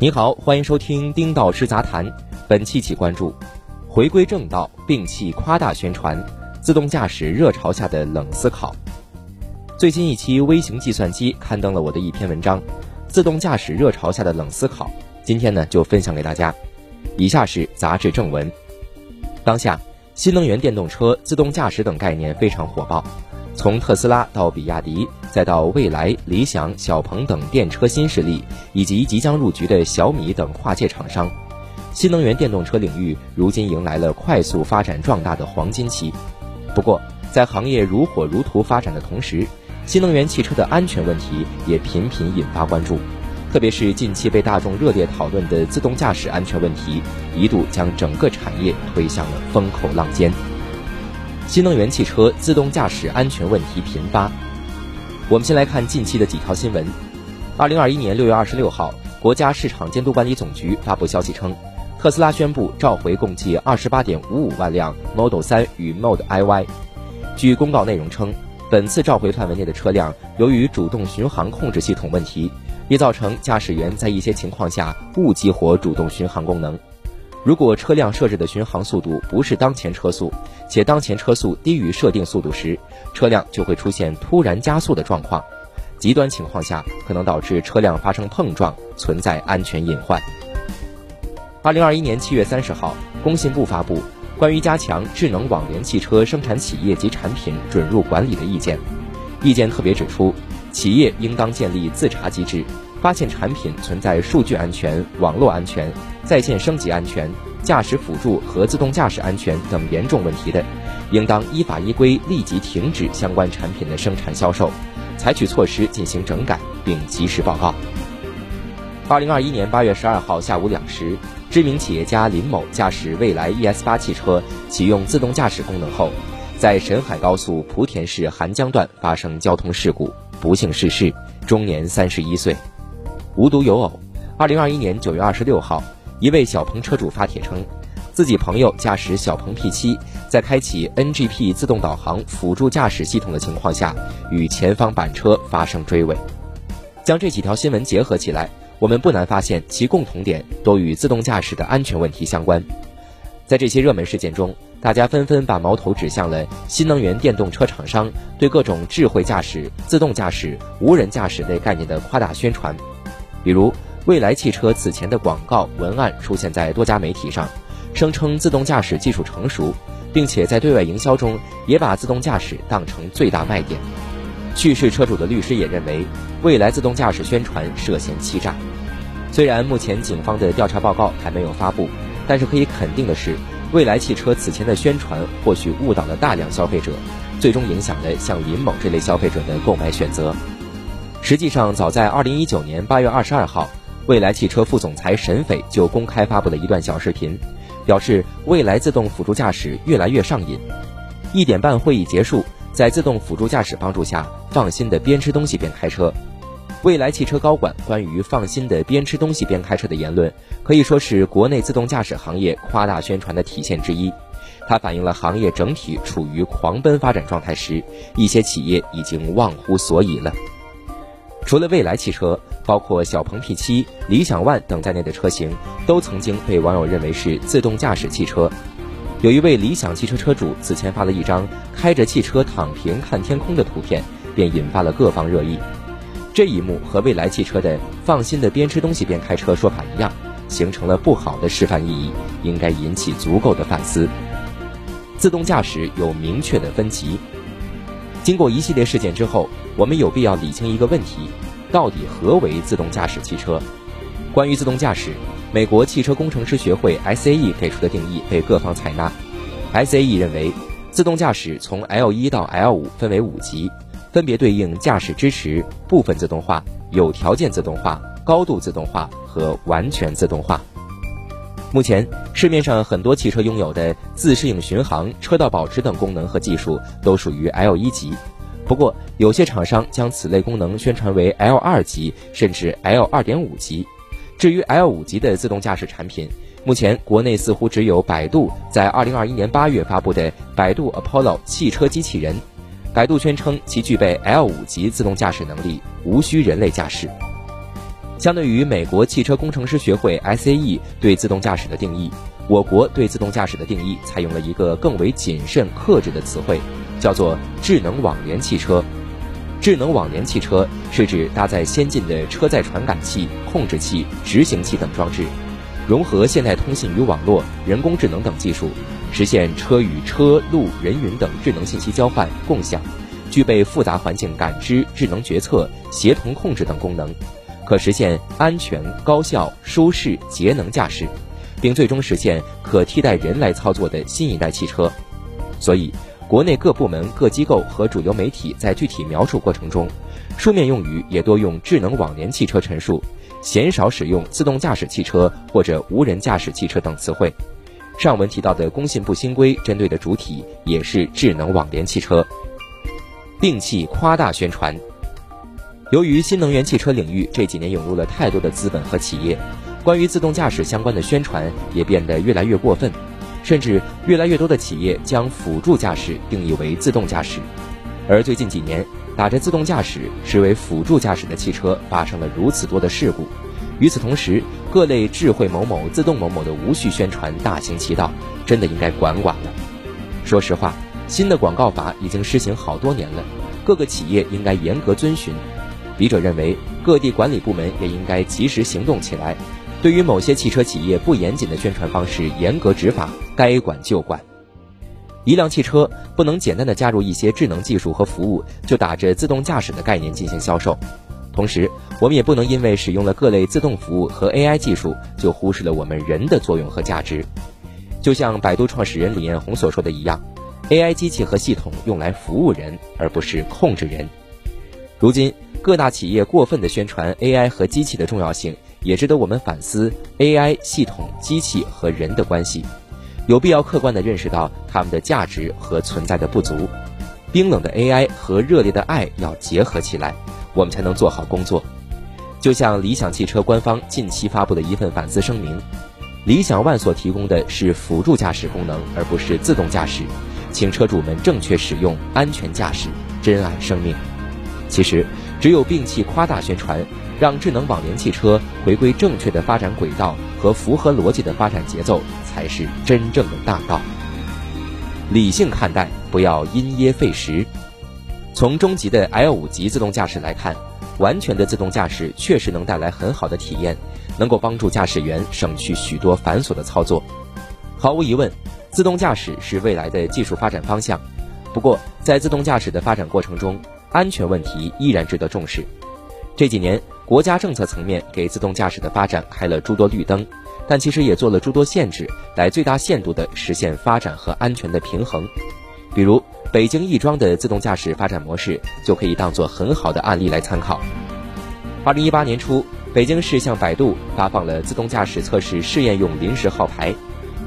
你好，欢迎收听《丁道师杂谈》。本期起关注：回归正道，摒弃夸大宣传，自动驾驶热潮下的冷思考。最近一期微型计算机刊登了我的一篇文章《自动驾驶热潮下的冷思考》，今天呢就分享给大家。以下是杂志正文。当下，新能源电动车、自动驾驶等概念非常火爆。从特斯拉到比亚迪，再到蔚来、理想、小鹏等电车新势力，以及即将入局的小米等跨界厂商，新能源电动车领域如今迎来了快速发展壮大的黄金期。不过，在行业如火如荼发展的同时，新能源汽车的安全问题也频频引发关注，特别是近期被大众热烈讨论的自动驾驶安全问题，一度将整个产业推向了风口浪尖。新能源汽车自动驾驶安全问题频发。我们先来看近期的几条新闻。二零二一年六月二十六号，国家市场监督管理总局发布消息称，特斯拉宣布召回共计二十八点五五万辆 Model 3与 Model Y。据公告内容称，本次召回范围内的车辆由于主动巡航控制系统问题，易造成驾驶员在一些情况下误激活主动巡航功能。如果车辆设置的巡航速度不是当前车速，且当前车速低于设定速度时，车辆就会出现突然加速的状况。极端情况下，可能导致车辆发生碰撞，存在安全隐患。二零二一年七月三十号，工信部发布《关于加强智能网联汽车生产企业及产品准入管理的意见》，意见特别指出，企业应当建立自查机制。发现产品存在数据安全、网络安全、在线升级安全、驾驶辅助和自动驾驶安全等严重问题的，应当依法依规立即停止相关产品的生产销售，采取措施进行整改，并及时报告。二零二一年八月十二号下午两时，知名企业家林某驾驶蔚来 ES 八汽车启用自动驾驶功能后，在沈海高速莆田市涵江段发生交通事故，不幸逝世，终年三十一岁。无独有偶，二零二一年九月二十六号，一位小鹏车主发帖称，自己朋友驾驶小鹏 P7，在开启 NGP 自动导航辅助驾驶系统的情况下，与前方板车发生追尾。将这几条新闻结合起来，我们不难发现其共同点都与自动驾驶的安全问题相关。在这些热门事件中，大家纷纷把矛头指向了新能源电动车厂商对各种智慧驾驶、自动驾驶、无人驾驶类概念的夸大宣传。比如，蔚来汽车此前的广告文案出现在多家媒体上，声称自动驾驶技术成熟，并且在对外营销中也把自动驾驶当成最大卖点。去世车主的律师也认为，蔚来自动驾驶宣传涉嫌欺诈。虽然目前警方的调查报告还没有发布，但是可以肯定的是，蔚来汽车此前的宣传或许误导了大量消费者，最终影响了像林某这类消费者的购买选择。实际上，早在二零一九年八月二十二号，蔚来汽车副总裁沈斐就公开发布了一段小视频，表示蔚来自动辅助驾驶越来越上瘾。一点半会议结束，在自动辅助驾驶帮助下，放心的边吃东西边开车。蔚来汽车高管关于放心的边吃东西边开车的言论，可以说是国内自动驾驶行业夸大宣传的体现之一。它反映了行业整体处于狂奔发展状态时，一些企业已经忘乎所以了。除了蔚来汽车，包括小鹏 P7、理想 ONE 等在内的车型，都曾经被网友认为是自动驾驶汽车。有一位理想汽车车主此前发了一张开着汽车躺平看天空的图片，便引发了各方热议。这一幕和蔚来汽车的“放心的边吃东西边开车”说法一样，形成了不好的示范意义，应该引起足够的反思。自动驾驶有明确的分级。经过一系列事件之后，我们有必要理清一个问题：到底何为自动驾驶汽车？关于自动驾驶，美国汽车工程师学会 SAE 给出的定义被各方采纳。SAE 认为，自动驾驶从 L1 到 L5 分为五级，分别对应驾驶支持、部分自动化、有条件自动化、高度自动化和完全自动化。目前市面上很多汽车拥有的自适应巡航、车道保持等功能和技术都属于 L 一级，不过有些厂商将此类功能宣传为 L 二级甚至 L 二点五级。至于 L 五级的自动驾驶产品，目前国内似乎只有百度在二零二一年八月发布的百度 Apollo 汽车机器人。百度宣称其具备 L5 级自动驾驶能力，无需人类驾驶。相对于美国汽车工程师学会 SAE 对自动驾驶的定义，我国对自动驾驶的定义采用了一个更为谨慎克制的词汇，叫做智能网联汽车。智能网联汽车是指搭载先进的车载传感器、控制器、执行器等装置，融合现代通信与网络、人工智能等技术，实现车与车、路、人云等智能信息交换共享，具备复杂环境感知、智能决策、协同控制等功能。可实现安全、高效、舒适、节能驾驶，并最终实现可替代人来操作的新一代汽车。所以，国内各部门、各机构和主流媒体在具体描述过程中，书面用语也多用智能网联汽车陈述，鲜少使用自动驾驶汽车或者无人驾驶汽车等词汇。上文提到的工信部新规针对的主体也是智能网联汽车，摒弃夸大宣传。由于新能源汽车领域这几年涌入了太多的资本和企业，关于自动驾驶相关的宣传也变得越来越过分，甚至越来越多的企业将辅助驾驶定义为自动驾驶。而最近几年，打着自动驾驶实为辅助驾驶的汽车发生了如此多的事故。与此同时，各类智慧某某、自动某某的无序宣传大行其道，真的应该管管了。说实话，新的广告法已经施行好多年了，各个企业应该严格遵循。笔者认为，各地管理部门也应该及时行动起来，对于某些汽车企业不严谨的宣传方式，严格执法，该管就管。一辆汽车不能简单的加入一些智能技术和服务，就打着自动驾驶的概念进行销售。同时，我们也不能因为使用了各类自动服务和 AI 技术，就忽视了我们人的作用和价值。就像百度创始人李彦宏所说的一样，AI 机器和系统用来服务人，而不是控制人。如今。各大企业过分的宣传 AI 和机器的重要性，也值得我们反思 AI 系统、机器和人的关系，有必要客观地认识到它们的价值和存在的不足。冰冷的 AI 和热烈的爱要结合起来，我们才能做好工作。就像理想汽车官方近期发布的一份反思声明，理想 ONE 所提供的是辅助驾驶功能，而不是自动驾驶，请车主们正确使用，安全驾驶，珍爱生命。其实。只有摒弃夸大宣传，让智能网联汽车回归正确的发展轨道和符合逻辑的发展节奏，才是真正的大道。理性看待，不要因噎废食。从中级的 L 五级自动驾驶来看，完全的自动驾驶确实能带来很好的体验，能够帮助驾驶员省去许多繁琐的操作。毫无疑问，自动驾驶是未来的技术发展方向。不过，在自动驾驶的发展过程中，安全问题依然值得重视。这几年，国家政策层面给自动驾驶的发展开了诸多绿灯，但其实也做了诸多限制，来最大限度地实现发展和安全的平衡。比如，北京亦庄的自动驾驶发展模式就可以当做很好的案例来参考。二零一八年初，北京市向百度发放了自动驾驶测试试验用临时号牌，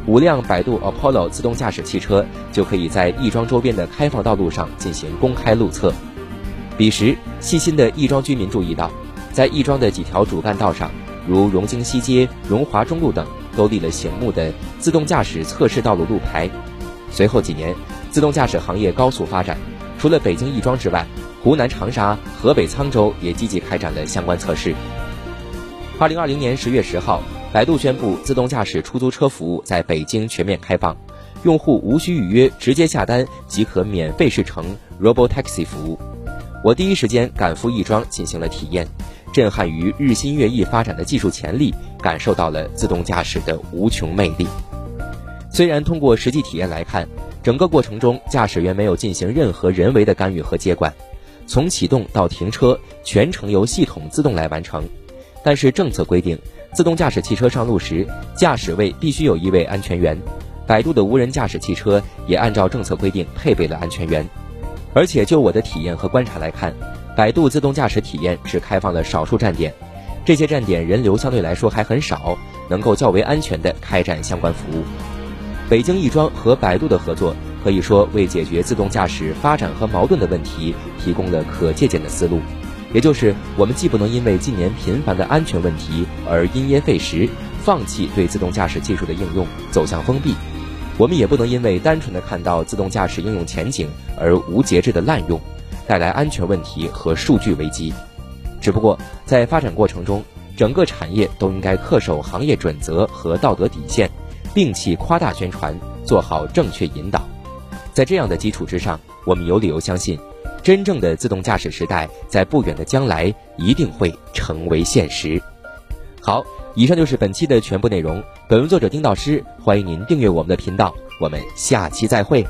五辆百度 Apollo 自动驾驶汽车就可以在亦庄周边的开放道路上进行公开路测。彼时，细心的亦庄居民注意到，在亦庄的几条主干道上，如荣京西街、荣华中路等，都立了醒目的自动驾驶测试道路路牌。随后几年，自动驾驶行业高速发展，除了北京亦庄之外，湖南长沙、河北沧州也积极开展了相关测试。二零二零年十月十号，百度宣布自动驾驶出租车服务在北京全面开放，用户无需预约，直接下单即可免费试乘 Robotaxi 服务。我第一时间赶赴亦庄进行了体验，震撼于日新月异发展的技术潜力，感受到了自动驾驶的无穷魅力。虽然通过实际体验来看，整个过程中驾驶员没有进行任何人为的干预和接管，从启动到停车全程由系统自动来完成。但是政策规定，自动驾驶汽车上路时，驾驶位必须有一位安全员。百度的无人驾驶汽车也按照政策规定配备了安全员。而且就我的体验和观察来看，百度自动驾驶体验只开放了少数站点，这些站点人流相对来说还很少，能够较为安全的开展相关服务。北京亦庄和百度的合作，可以说为解决自动驾驶发展和矛盾的问题提供了可借鉴的思路。也就是我们既不能因为近年频繁的安全问题而因噎废食，放弃对自动驾驶技术的应用，走向封闭。我们也不能因为单纯的看到自动驾驶应用前景而无节制的滥用，带来安全问题和数据危机。只不过在发展过程中，整个产业都应该恪守行业准则和道德底线，摒弃夸大宣传，做好正确引导。在这样的基础之上，我们有理由相信，真正的自动驾驶时代在不远的将来一定会成为现实。好，以上就是本期的全部内容。本文作者丁导师，欢迎您订阅我们的频道，我们下期再会。